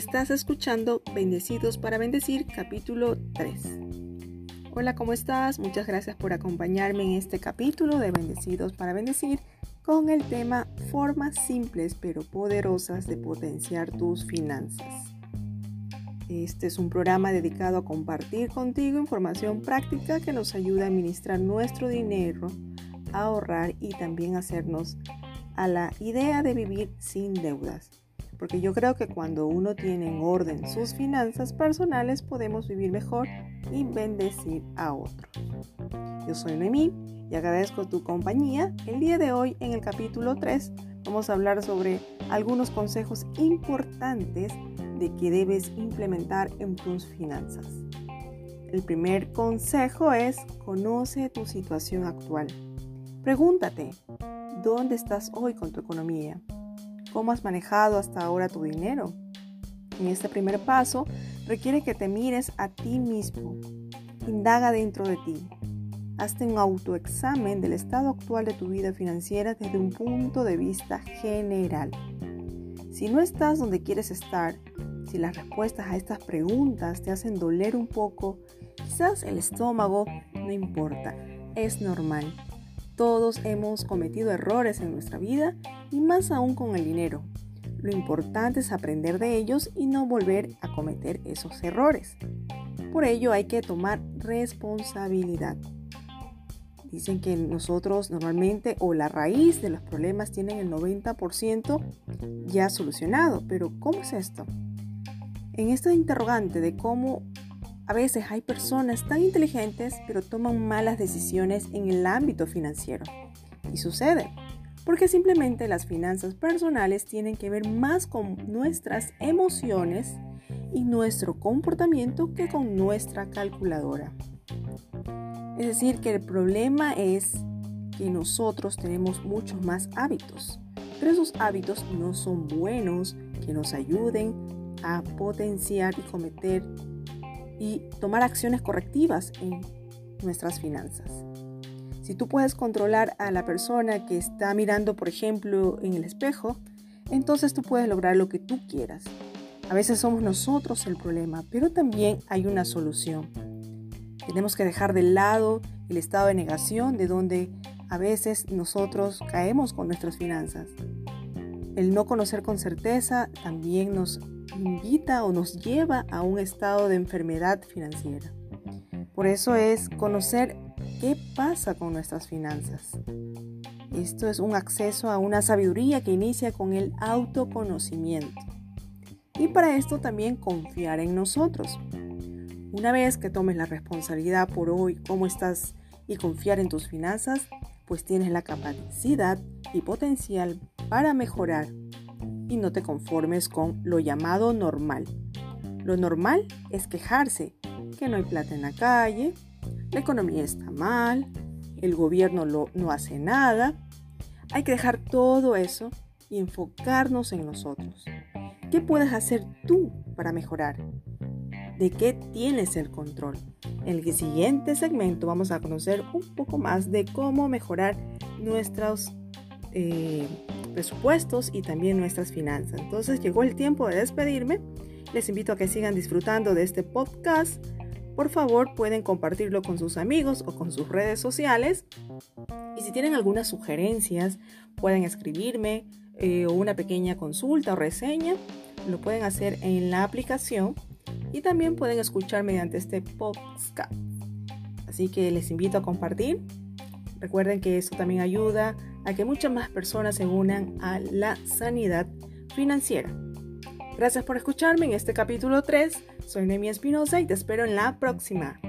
Estás escuchando Bendecidos para Bendecir, capítulo 3. Hola, ¿cómo estás? Muchas gracias por acompañarme en este capítulo de Bendecidos para Bendecir con el tema Formas simples pero poderosas de potenciar tus finanzas. Este es un programa dedicado a compartir contigo información práctica que nos ayuda a administrar nuestro dinero, ahorrar y también hacernos a la idea de vivir sin deudas porque yo creo que cuando uno tiene en orden sus finanzas personales podemos vivir mejor y bendecir a otros. Yo soy Noemí y agradezco tu compañía. El día de hoy en el capítulo 3 vamos a hablar sobre algunos consejos importantes de que debes implementar en tus finanzas. El primer consejo es conoce tu situación actual. Pregúntate, ¿dónde estás hoy con tu economía? Cómo has manejado hasta ahora tu dinero. En este primer paso requiere que te mires a ti mismo. Indaga dentro de ti. Hazte un autoexamen del estado actual de tu vida financiera desde un punto de vista general. Si no estás donde quieres estar, si las respuestas a estas preguntas te hacen doler un poco, quizás el estómago, no importa, es normal. Todos hemos cometido errores en nuestra vida y más aún con el dinero. Lo importante es aprender de ellos y no volver a cometer esos errores. Por ello hay que tomar responsabilidad. Dicen que nosotros normalmente o la raíz de los problemas tienen el 90% ya solucionado, pero ¿cómo es esto? En este interrogante de cómo a veces hay personas tan inteligentes pero toman malas decisiones en el ámbito financiero. Y sucede, porque simplemente las finanzas personales tienen que ver más con nuestras emociones y nuestro comportamiento que con nuestra calculadora. Es decir, que el problema es que nosotros tenemos muchos más hábitos, pero esos hábitos no son buenos que nos ayuden a potenciar y cometer y tomar acciones correctivas en nuestras finanzas. Si tú puedes controlar a la persona que está mirando, por ejemplo, en el espejo, entonces tú puedes lograr lo que tú quieras. A veces somos nosotros el problema, pero también hay una solución. Tenemos que dejar de lado el estado de negación de donde a veces nosotros caemos con nuestras finanzas. El no conocer con certeza también nos invita o nos lleva a un estado de enfermedad financiera. Por eso es conocer qué pasa con nuestras finanzas. Esto es un acceso a una sabiduría que inicia con el autoconocimiento. Y para esto también confiar en nosotros. Una vez que tomes la responsabilidad por hoy, cómo estás y confiar en tus finanzas, pues tienes la capacidad y potencial para mejorar y no te conformes con lo llamado normal. Lo normal es quejarse, que no hay plata en la calle, la economía está mal, el gobierno no hace nada. Hay que dejar todo eso y enfocarnos en nosotros. ¿Qué puedes hacer tú para mejorar? ¿De qué tienes el control? En el siguiente segmento vamos a conocer un poco más de cómo mejorar nuestros eh, presupuestos y también nuestras finanzas. Entonces llegó el tiempo de despedirme. Les invito a que sigan disfrutando de este podcast. Por favor, pueden compartirlo con sus amigos o con sus redes sociales. Y si tienen algunas sugerencias, pueden escribirme eh, o una pequeña consulta o reseña. Lo pueden hacer en la aplicación y también pueden escuchar mediante este podcast. Así que les invito a compartir. Recuerden que esto también ayuda a que muchas más personas se unan a la sanidad financiera. Gracias por escucharme en este capítulo 3. Soy Nemi Espinosa y te espero en la próxima.